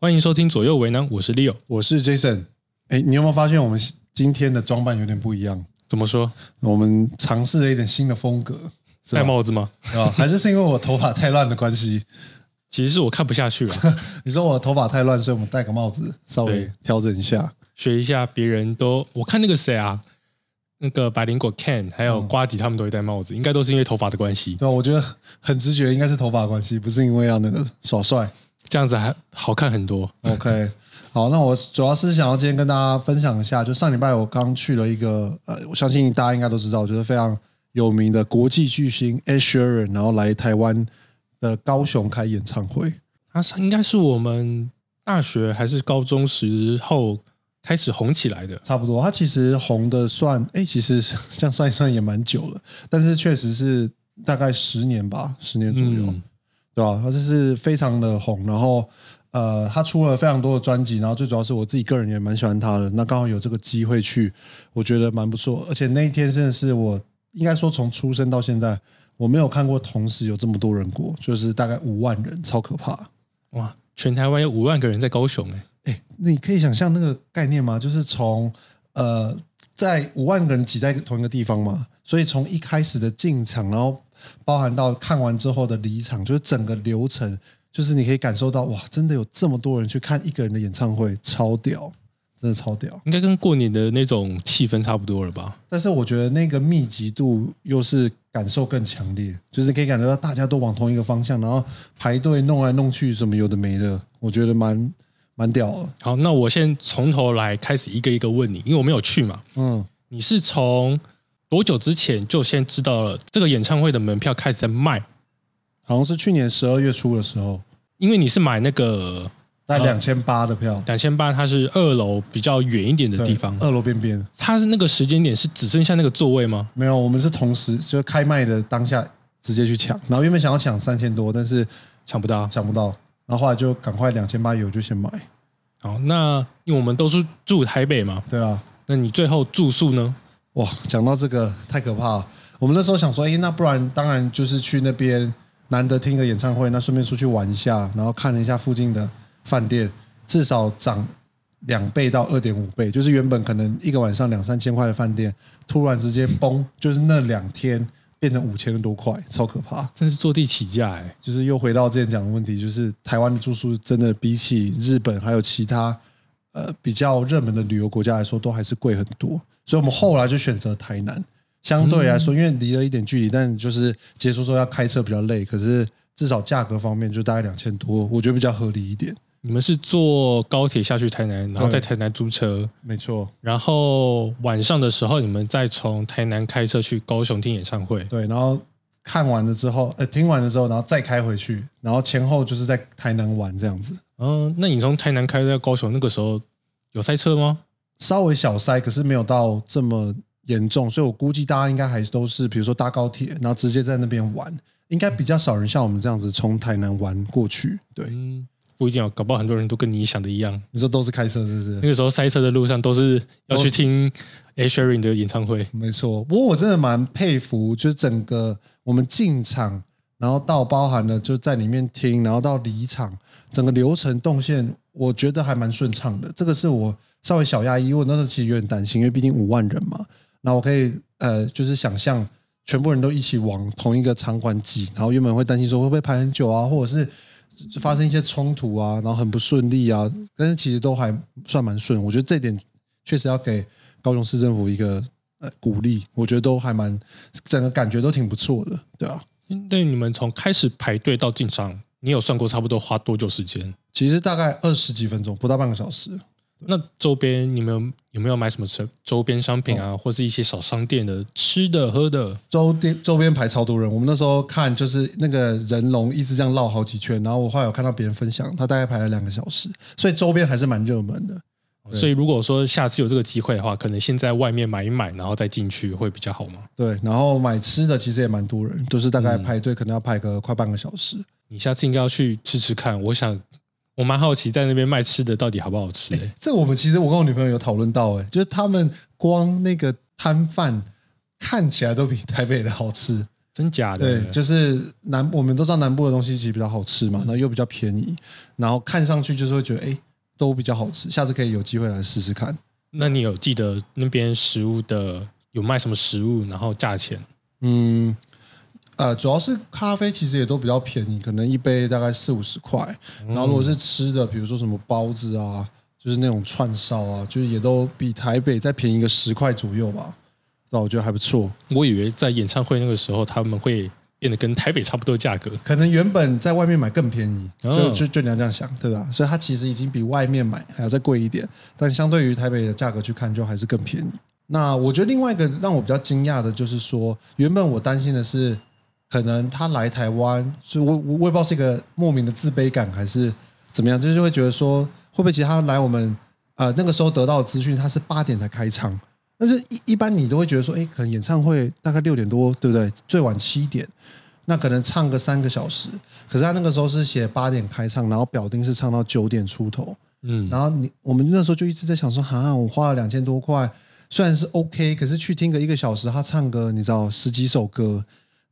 欢迎收听左右为难，我是 Leo。我是 Jason。哎，你有没有发现我们今天的装扮有点不一样？怎么说？我们尝试了一点新的风格，是吧戴帽子吗？啊，还是是因为我头发太乱的关系？其实是我看不下去了，你说我头发太乱，所以我们戴个帽子稍微对调整一下。学一下别人都。我看那个谁啊，那个百灵果 Ken 还有瓜吉他们都会戴帽子，应该都是因为头发的关系。对啊，我觉得很直觉，应该是头发的关系，不是因为要那个耍帅。这样子还好看很多。OK，好，那我主要是想要今天跟大家分享一下，就上礼拜我刚去了一个，呃，我相信大家应该都知道，就是非常有名的国际巨星 Ed Sheeran，然后来台湾的高雄开演唱会。他是应该是我们大学还是高中时候开始红起来的。差不多，他其实红的算，哎，其实 这样算一算也蛮久了，但是确实是大概十年吧，十年左右，嗯对吧、他就是非常的红，然后呃，他出了非常多的专辑，然后最主要是我自己个人也蛮喜欢他的，那刚好有这个机会去，我觉得蛮不错，而且那一天真的是我应该说从出生到现在，我没有看过同时有这么多人过，就是大概五万人，超可怕。哇，全台湾有五万个人在高雄哎、哎，你可以想象那个概念吗？就是从呃，在五万个人挤在同一个地方嘛，所以从一开始的进场，然后包含到看完之后的离场，就是整个流程，就是你可以感受到哇，真的有这么多人去看一个人的演唱会，超屌，真的超屌。应该跟过年的那种气氛差不多了吧？但是我觉得那个密集度又是感受更强烈，就是可以感觉到大家都往同一个方向，然后排队弄来弄去，什么有的没的，我觉得蛮蛮屌的。好，那我先从头来开始一个一个问你，因为我没有去嘛。嗯，你是从多久之前就先知道了这个演唱会的门票开始在卖？好像是去年十二月初的时候。因为你是买那个大概两千八的票，两千八，它是二楼比较远一点的地方，二楼边边它是那个时间点是只剩下那个座位吗？没有，我们是同时就开卖的当下直接去抢，然后原本想要抢三千多，但是抢不到。抢不到，然后后来就赶快两千八有就先买，好，那因为我们都是住台北嘛，对啊，那你最后住宿呢？哇，讲到这个太可怕了。我们那时候想说，哎，那不然当然就是去那边难得听个演唱会，那顺便出去玩一下，然后看了一下附近的饭店，至少涨两倍到二点五倍，就是原本可能一个晚上两三千块的饭店，突然直接崩，就是那两天变成五千多块，超可怕。真是坐地起价哎、就是又回到之前讲的问题，就是台湾的住宿真的比起日本还有其他呃比较热门的旅游国家来说，都还是贵很多。所以我们后来就选择台南，相对来说，因为离了一点距离，但就是结束之后要开车比较累，可是至少价格方面就大概两千多，我觉得比较合理一点。你们是坐高铁下去台南，然后在台南租车，没错，然后晚上的时候你们再从台南开车去高雄听演唱会。对，然后看完了之后，呃，听完了之后，然后再开回去，然后前后就是在台南玩这样子。嗯，那你从台南开到高雄那个时候有塞车吗？稍微小塞，可是没有到这么严重，所以我估计大家应该还都是，比如说搭高铁，然后直接在那边玩，应该比较少人像我们这样子从台南玩过去。对，嗯，不一定哦，搞不好很多人都跟你想的一样。你说都是开车是不是？那个时候塞车的路上都是要去听 A Sheeran 的演唱会。没错，不过我真的蛮佩服，就是整个我们进场，然后到包含了就在里面听，然后到离场，整个流程动线，我觉得还蛮顺畅的。这个是我稍微小压抑，因为我那时候其实有点担心，因为毕竟五万人嘛，那我可以呃，就是想象全部人都一起往同一个场馆挤，然后原本会担心说会不会排很久啊，或者是发生一些冲突啊，然后很不顺利啊，但是其实都还算蛮顺。我觉得这点确实要给高雄市政府一个呃鼓励，我觉得都还蛮整个感觉都挺不错的，对啊。那你们从开始排队到进场，你有算过差不多花多久时间？其实大概二十几分钟，不到半个小时。那周边你们有没有买什么周周边商品啊，或是一些小商店的吃的喝的？周边周边排超多人，我们那时候看就是那个人龙一直这样绕好几圈，然后我后来有看到别人分享，他大概排了两个小时，所以周边还是蛮热门的。所以如果说下次有这个机会的话，可能先在外面买一买，然后再进去会比较好吗？对，然后买吃的其实也蛮多人，就是大概排队可能要排个快半个小时。你下次应该要去吃吃看。我想我蛮好奇在那边卖吃的到底好不好吃、欸？这我们其实我跟我女朋友有讨论到、欸，就是他们光那个摊贩看起来都比台北的好吃。真假的？对，就是南，我们都知道南部的东西其实比较好吃嘛，然后又比较便宜，然后看上去就是会觉得，哎，都比较好吃，下次可以有机会来试试看。那你有记得那边食物的有卖什么食物，然后价钱？嗯，呃，主要是咖啡其实也都比较便宜，可能一杯大概四五十块。然后如果是吃的，比如说什么包子啊，就是那种串烧啊，就是也都比台北再便宜个十块左右吧。那我觉得还不错。我以为在演唱会那个时候他们会变得跟台北差不多价格，可能原本在外面买更便宜，就就就你要这样想，对吧？所以它其实已经比外面买还要再贵一点，但相对于台北的价格去看，就还是更便宜。那我觉得另外一个让我比较惊讶的就是说，原本我担心的是，可能他来台湾，所以我我我也不知道是一个莫名的自卑感还是怎么样，就是会觉得说，会不会其实他来我们呃那个时候得到的资讯，他是八点才开场，但是一一般你都会觉得说，哎，可能演唱会大概六点多，对不对？最晚七点，那可能唱个三个小时，可是他那个时候是写八点开唱，然后表定是唱到九点出头，嗯，然后你我们那时候就一直在想说，哈，我花了两千多块。虽然是 OK，可是去听个一个小时，他唱歌，你知道十几首歌，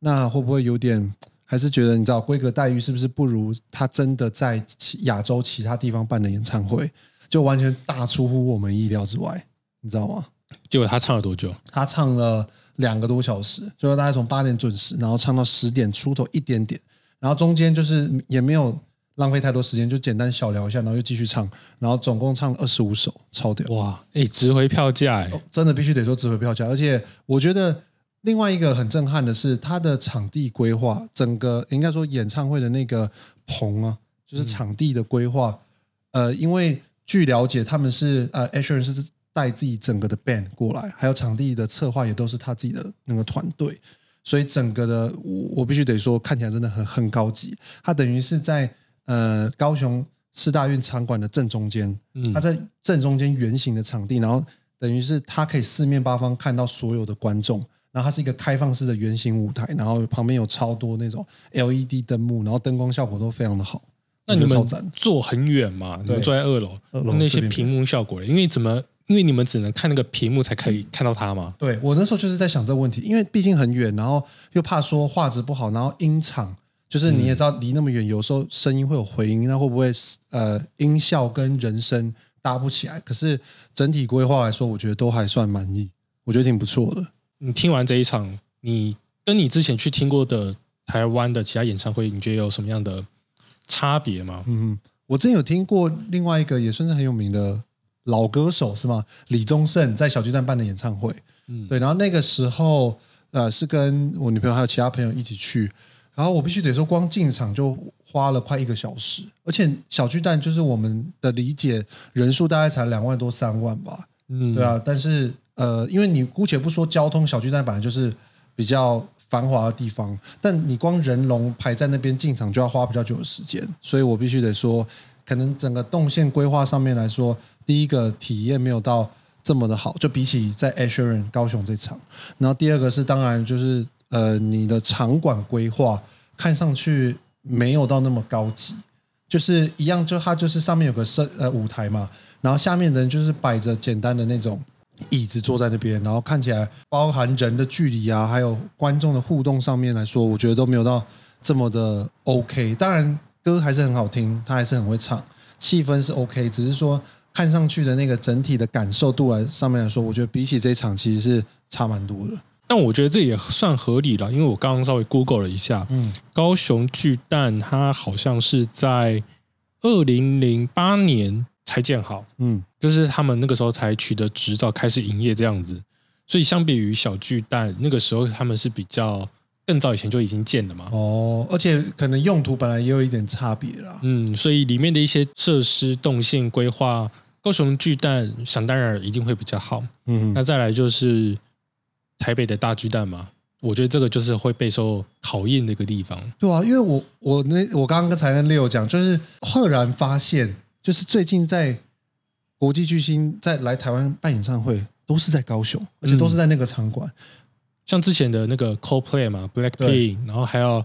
那会不会有点？还是觉得你知道规格待遇是不是不如他真的在亚洲其他地方办的演唱会？就完全大出乎我们意料之外，你知道吗？结果他唱了多久？他唱了两个多小时，就是大概从八点准时，然后唱到十点出头一点点，然后中间就是也没有。浪费太多时间，就简单小聊一下，然后又继续唱，然后总共唱了二十五首，超屌！哇，哎，值回票价哎，真的必须得说值回票价。而且我觉得另外一个很震撼的是他的场地规划，整个应该说演唱会的那个棚啊，就是场地的规划。呃，因为据了解，他们是呃，Asher 是带自己整个的 band 过来，还有场地的策划也都是他自己的那个团队，所以整个的我我必须得说，看起来真的很很高级。他等于是在。呃，高雄四大运场馆的正中间，嗯，它在正中间圆形的场地，然后等于是它可以四面八方看到所有的观众，然后它是一个开放式的圆形舞台，然后旁边有超多那种 LED 灯幕，然后灯光效果都非常的好。那你们坐很远嘛？你们坐在二楼，那些屏幕效果，因为怎么？因为你们只能看那个屏幕才可以看到它嘛？对我那时候就是在想这个问题，因为毕竟很远，然后又怕说画质不好，然后音场。就是你也知道，离那么远，有时候声音会有回音，那会不会呃音效跟人声搭不起来？可是整体规划来说，我觉得都还算满意，我觉得挺不错的。你听完这一场，你跟你之前去听过的台湾的其他演唱会，你觉得有什么样的差别吗？嗯，我之前有听过另外一个也算是很有名的老歌手是吗？李宗盛在小巨蛋办的演唱会，嗯，对，然后那个时候呃是跟我女朋友还有其他朋友一起去。然后我必须得说，光进场就花了快一个小时，而且小巨蛋就是我们的理解人数大概才两万多三万吧，嗯，对啊。但是呃，因为你姑且不说交通，小巨蛋本来就是比较繁华的地方，但你光人龙排在那边进场就要花比较久的时间，所以我必须得说，可能整个动线规划上面来说，第一个体验没有到这么的好，就比起在 Asheron 高雄这场，然后第二个是当然就是。呃，你的场馆规划看上去没有到那么高级，就是一样，就它就是上面有个设呃舞台嘛，然后下面的人就是摆着简单的那种椅子坐在那边，然后看起来包含人的距离啊，还有观众的互动上面来说，我觉得都没有到这么的 OK。当然歌还是很好听，他还是很会唱，气氛是 OK，只是说看上去的那个整体的感受度来上面来说，我觉得比起这一场其实是差蛮多的。但我觉得这也算合理了，因为我刚刚稍微 Google 了一下，嗯，高雄巨蛋它好像是在二零零八年才建好，嗯，就是他们那个时候才取得执照开始营业这样子，所以相比于小巨蛋那个时候，他们是比较更早以前就已经建了嘛，哦，而且可能用途本来也有一点差别啦，嗯，所以里面的一些设施动线规划，高雄巨蛋想当然一定会比较好，嗯，那再来就是。台北的大巨蛋嘛，我觉得这个就是会备受考验的一个地方。对啊，因为我我那我刚刚才跟 Leo 讲，就是赫然发现，就是最近在国际巨星在来台湾办演唱会，都是在高雄，而且都是在那个场馆。像之前的那个 Coldplay 嘛，Blackpink，然后还有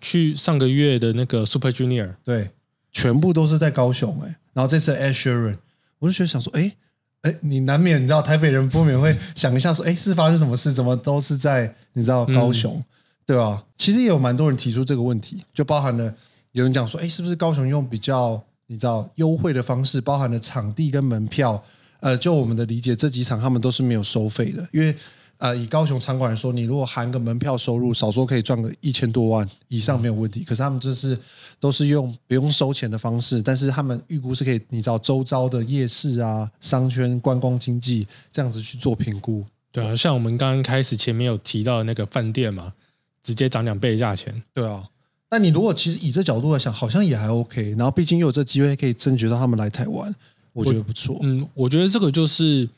去上个月的那个 Super Junior，对，全部都是在高雄哎。然后这次 Asheron，我就觉得想说，哎。哎，你难免你知道台北人不免会想一下说，哎，是发生什么事？怎么都是在你知道高雄？对吧？其实也有蛮多人提出这个问题，就包含了有人讲说，哎，是不是高雄用比较你知道优惠的方式，包含了场地跟门票？呃，就我们的理解，这几场他们都是没有收费的，因为。呃，以高雄场馆来说，你如果含个门票收入，少说可以赚个一千多万以上没有问题。可是他们这是都是用不用收钱的方式，但是他们预估是可以，你知道周遭的夜市啊、商圈、观光经济这样子去做评估。对啊，像我们刚刚开始前面有提到那个饭店嘛，直接涨两倍价钱。对啊，那你如果其实以这角度来想，好像也还 OK。然后毕竟又有这机会可以争取到他们来台湾，我觉得不错。嗯，我觉得这个就是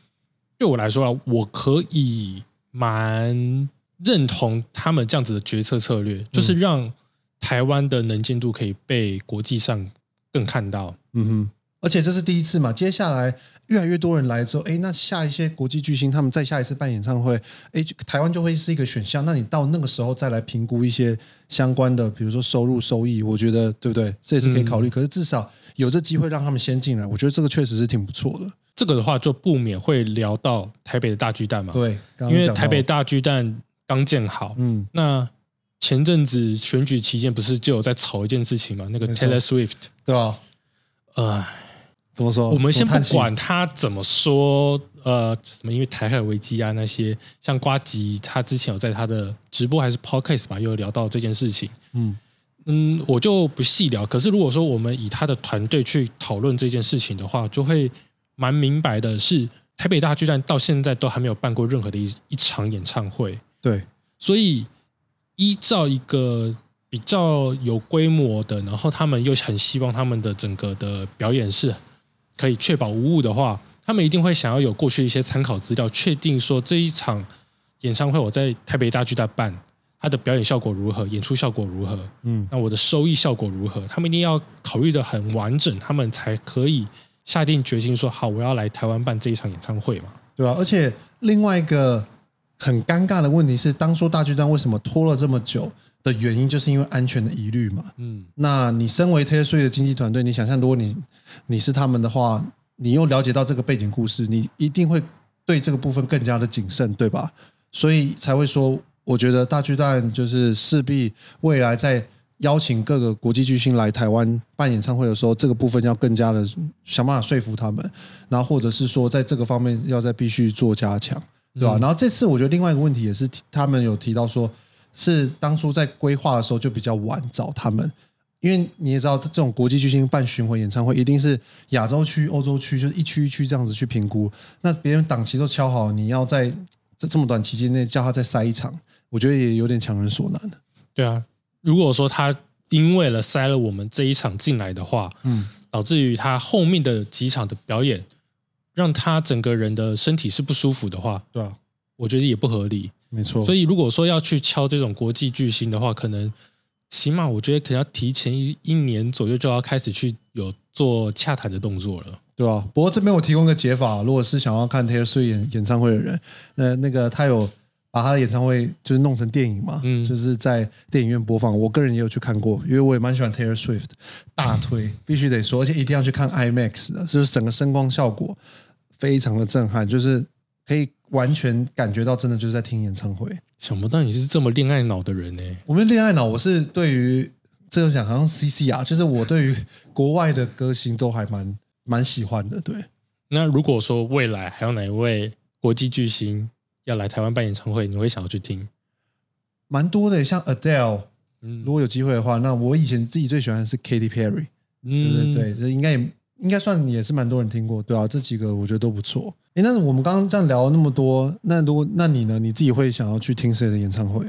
对我来说啊，我可以。蛮认同他们这样子的决策策略，就是让台湾的能见度可以被国际上更看到。嗯哼，而且这是第一次嘛，接下来越来越多人来之后，哎，那下一些国际巨星他们再下一次办演唱会，哎，台湾就会是一个选项。那你到那个时候再来评估一些相关的，比如说收入收益，我觉得对不对？这也是可以考虑。可是至少有这机会让他们先进来，我觉得这个确实是挺不错的。这个的话就不免会聊到台北的大巨蛋嘛，对，因为台北大巨蛋刚建好，嗯，那前阵子选举期间不是就有在吵一件事情嘛，那个 Taylor Swift，对吧？呃，怎么说？我们先不管他怎么说，呃，什么因为台海危机啊那些，像瓜吉他之前有在他的直播还是 Podcast 吧，又聊到这件事情，嗯嗯，我就不细聊。可是如果说我们以他的团队去讨论这件事情的话，就会。蛮明白的是，台北大巨蛋到现在都还没有办过任何的一一场演唱会。对，所以依照一个比较有规模的，然后他们又很希望他们的整个的表演是可以确保无误的话，他们一定会想要有过去一些参考资料，确定说这一场演唱会我在台北大巨蛋办，它的表演效果如何，演出效果如何，嗯，那我的收益效果如何，他们一定要考虑的很完整，他们才可以。下定决心说好，我要来台湾办这一场演唱会嘛？对吧？而且另外一个很尴尬的问题是，当初大巨蛋为什么拖了这么久的原因，就是因为安全的疑虑嘛。嗯，那你身为 Taylor 的经纪团队，你想象如果你你是他们的话，你又了解到这个背景故事，你一定会对这个部分更加的谨慎，对吧？所以才会说，我觉得大巨蛋就是势必未来在。邀请各个国际巨星来台湾办演唱会的时候，这个部分要更加的想办法说服他们，然后或者是说在这个方面要再必须做加强，对吧？然后这次我觉得另外一个问题也是，他们有提到说，是当初在规划的时候就比较晚找他们，因为你也知道，这种国际巨星办巡回演唱会，一定是亚洲区、欧洲区，就是一区一区这样子去评估。那别人档期都敲好，你要在这这么短期间内叫他再塞一场，我觉得也有点强人所难的。对啊。如果说他因为了塞了我们这一场进来的话，嗯，导致于他后面的几场的表演，让他整个人的身体是不舒服的话，对啊，我觉得也不合理，没错。所以如果说要去敲这种国际巨星的话，可能起码我觉得可能要提前一一年左右就要开始去有做洽谈的动作了，对吧？不过这边我提供个解法，如果是想要看 Taylor Swift 演演唱会的人，那那个他有。把他的演唱会就是弄成电影嘛，嗯就是在电影院播放。我个人也有去看过，因为我也蛮喜欢 Taylor Swift，大推 必须得说，而且一定要去看 IMAX 的，就是整个声光效果非常的震撼，就是可以完全感觉到真的就是在听演唱会。想不到你是这么恋爱脑的人呢？我们恋爱脑，我是对于这种讲好像 CC 啊，就是我对于国外的歌星都还蛮蛮喜欢的。对，那如果说未来还有哪一位国际巨星？要来台湾办演唱会，你会想要去听？蛮多的，像 Adele，嗯，如果有机会的话，那我以前自己最喜欢的是 Katy Perry，嗯，对，这应该也应该算也是蛮多人听过，对啊，这几个我觉得都不错。哎，那我们刚刚这样聊了那么多，那如果那你呢？你自己会想要去听谁的演唱会？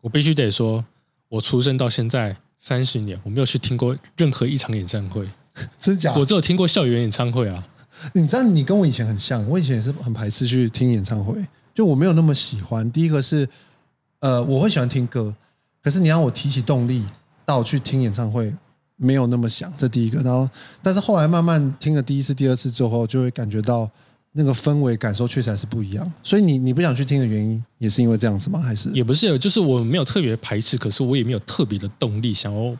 我必须得说，我出生到现在三十年，我没有去听过任何一场演唱会，真假？我只有听过校园演唱会啊。你知道，你跟我以前很像，我以前也是很排斥去听演唱会。就我没有那么喜欢。第一个是，呃，我会喜欢听歌，可是你让我提起动力到去听演唱会，没有那么想。这第一个。然后，但是后来慢慢听了第一次、第二次之后，就会感觉到那个氛围感受确实还是不一样。所以你你不想去听的原因，也是因为这样子吗？还是也不是，就是我没有特别排斥，可是我也没有特别的动力想要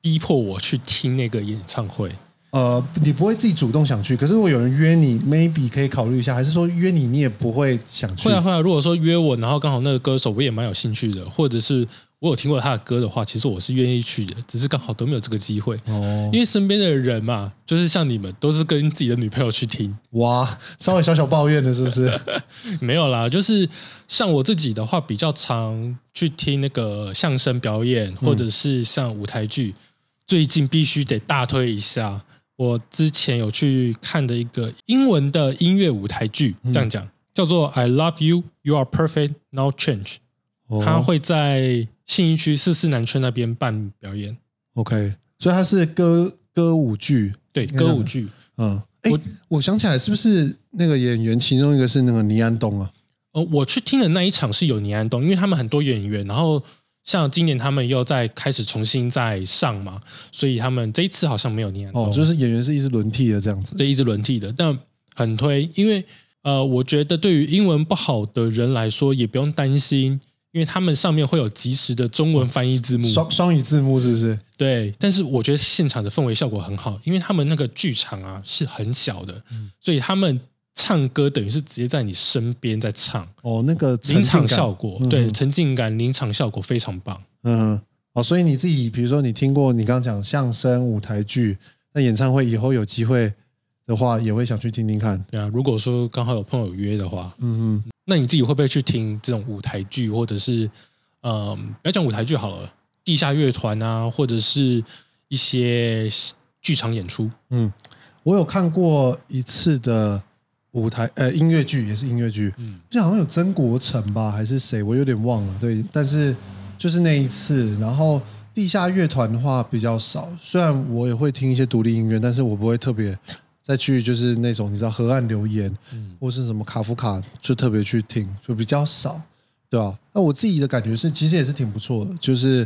逼迫我去听那个演唱会。呃，你不会自己主动想去，可是如果有人约你，maybe 可以考虑一下，还是说约你，你也不会想去？会啊会啊，如果说约我，然后刚好那个歌手我也蛮有兴趣的，或者是我有听过他的歌的话，其实我是愿意去的，只是刚好都没有这个机会哦。因为身边的人嘛，就是像你们，都是跟自己的女朋友去听。哇，稍微小小抱怨的是不是？没有啦，就是像我自己的话，比较常去听那个相声表演，或者是像舞台剧。最近必须得大推一下，我之前有去看的一个英文的音乐舞台剧，这样讲叫做《I Love You, You Are Perfect, Now Change》，它会在。信义区四四南村那边办表演，OK，所以它是歌歌舞剧，对，歌舞剧，嗯，哎，我想起来，是不是那个演员其中一个是那个倪安东啊？呃，我去听的那一场是有倪安东，因为他们很多演员，然后像今年他们又在开始重新再上嘛，所以他们这一次好像没有倪安东，就是演员是一直轮替的这样子，对，一直轮替的，但很推，因为呃，我觉得对于英文不好的人来说，也不用担心。因为他们上面会有及时的中文翻译字幕，双双语字幕是不是？对，但是我觉得现场的氛围效果很好，因为他们那个剧场啊是很小的，所以他们唱歌等于是直接在你身边在唱。哦，那个临场效果，对，沉浸感，临场效果非常棒。嗯，哦，所以你自己，比如说你听过你刚刚讲相声、舞台剧，那演唱会以后有机会的话，也会想去听听看。对啊，如果说刚好有朋友约的话，嗯嗯。那你自己会不会去听这种舞台剧，或者是，嗯，不要讲舞台剧好了，地下乐团啊，或者是一些剧场演出？嗯，我有看过一次的舞台，呃，音乐剧也是音乐剧，嗯，就好像有曾国成吧，还是谁，我有点忘了。对，但是就是那一次，然后地下乐团的话比较少，虽然我也会听一些独立音乐，但是我不会特别。再去就是那种你知道河岸留言，嗯，或是什么卡夫卡，就特别去听，就比较少，对吧？那我自己的感觉是，其实也是挺不错的，就是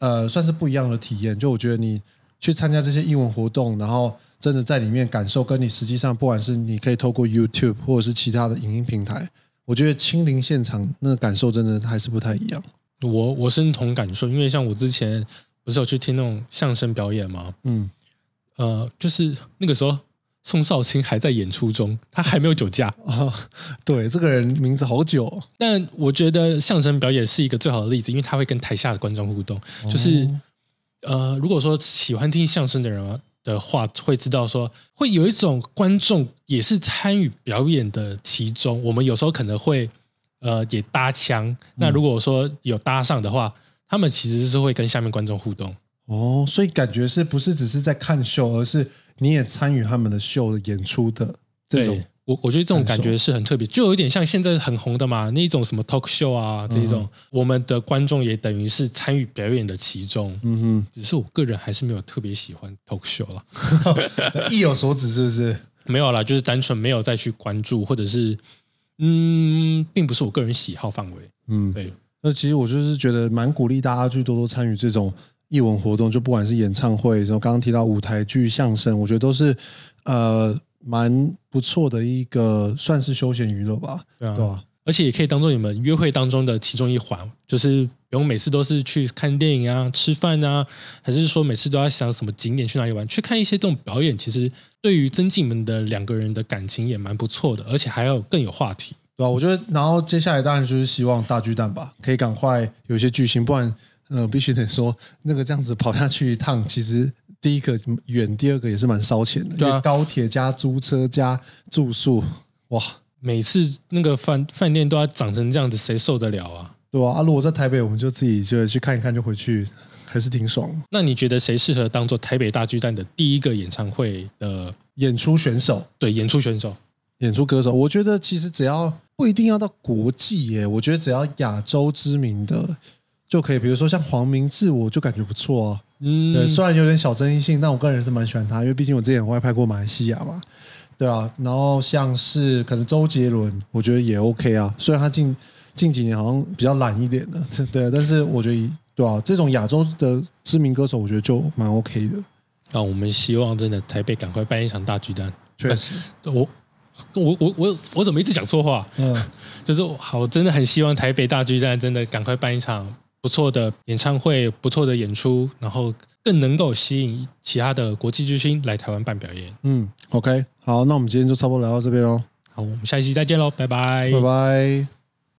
呃，算是不一样的体验。就我觉得你去参加这些英文活动，然后真的在里面感受，跟你实际上不管是你可以透过 YouTube 或者是其他的影音平台，我觉得亲临现场那个感受真的还是不太一样。我我是同感受，因为像我之前不是有去听那种相声表演吗？嗯，呃，就是那个时候。宋少卿还在演出中，他还没有酒驾啊。对，这个人名字好久。但我觉得相声表演是一个最好的例子，因为他会跟台下的观众互动。就是呃，如果说喜欢听相声的人的话，会知道说会有一种观众也是参与表演的其中。我们有时候可能会呃也搭腔。那如果说有搭上的话，他们其实是会跟下面观众互动。哦，所以感觉是不是只是在看秀，而是？你也参与他们的秀演出的这种，我我觉得这种感觉是很特别，就有点像现在很红的嘛，那种什么 talk show 啊这种，我们的观众也等于是参与表演的其中。嗯哼，只是我个人还是没有特别喜欢 talk show 了，意有所指是不是？没有啦，就是单纯没有再去关注，或者是嗯，并不是我个人喜好范围。嗯，对。那其实我就是觉得蛮鼓励大家去多多参与这种。艺文活动就不管是演唱会，然后刚刚提到舞台剧、相声，我觉得都是呃蛮不错的一个算是休闲娱乐吧，对啊，而且也可以当做你们约会当中的其中一环，就是不用每次都是去看电影啊、吃饭啊，还是说每次都要想什么景点去哪里玩，去看一些这种表演，其实对于增进你们的两个人的感情也蛮不错的，而且还要更有话题，对吧？我觉得，然后接下来当然就是希望大巨蛋吧，可以赶快有一些剧情，不然。呃，必须得说，那个这样子跑下去一趟，其实第一个远，第二个也是蛮烧钱的。对啊，高铁加租车加住宿，哇，每次那个饭饭店都要涨成这样子，谁受得了啊？对啊，啊，如果在台北，我们就自己就去看一看就回去，还是挺爽。那你觉得谁适合当做台北大巨蛋的第一个演唱会的演出选手？对，演出选手、演出歌手，我觉得其实只要不一定要到国际耶，我觉得只要亚洲知名的。就可以，比如说像黄明志，我就感觉不错啊。嗯，对，虽然有点小争议性，但我个人是蛮喜欢他，因为毕竟我之前外拍过马来西亚嘛，对啊。然后像是可能周杰伦，我觉得也 OK 啊。虽然他近近几年好像比较懒一点的，对，但是我觉得对啊，这种亚洲的知名歌手，我觉得就蛮 OK 的。那我们希望真的台北赶快办一场大巨蛋。确实，我我我我我怎么一直讲错话？嗯，就是好，真的很希望台北大巨蛋真的赶快办一场。不错的演唱会，不错的演出，然后更能够吸引其他的国际巨星来台湾办表演。嗯，OK，好，那我们今天就差不多聊到这边喽。好，我们下一期再见喽，拜拜，拜拜。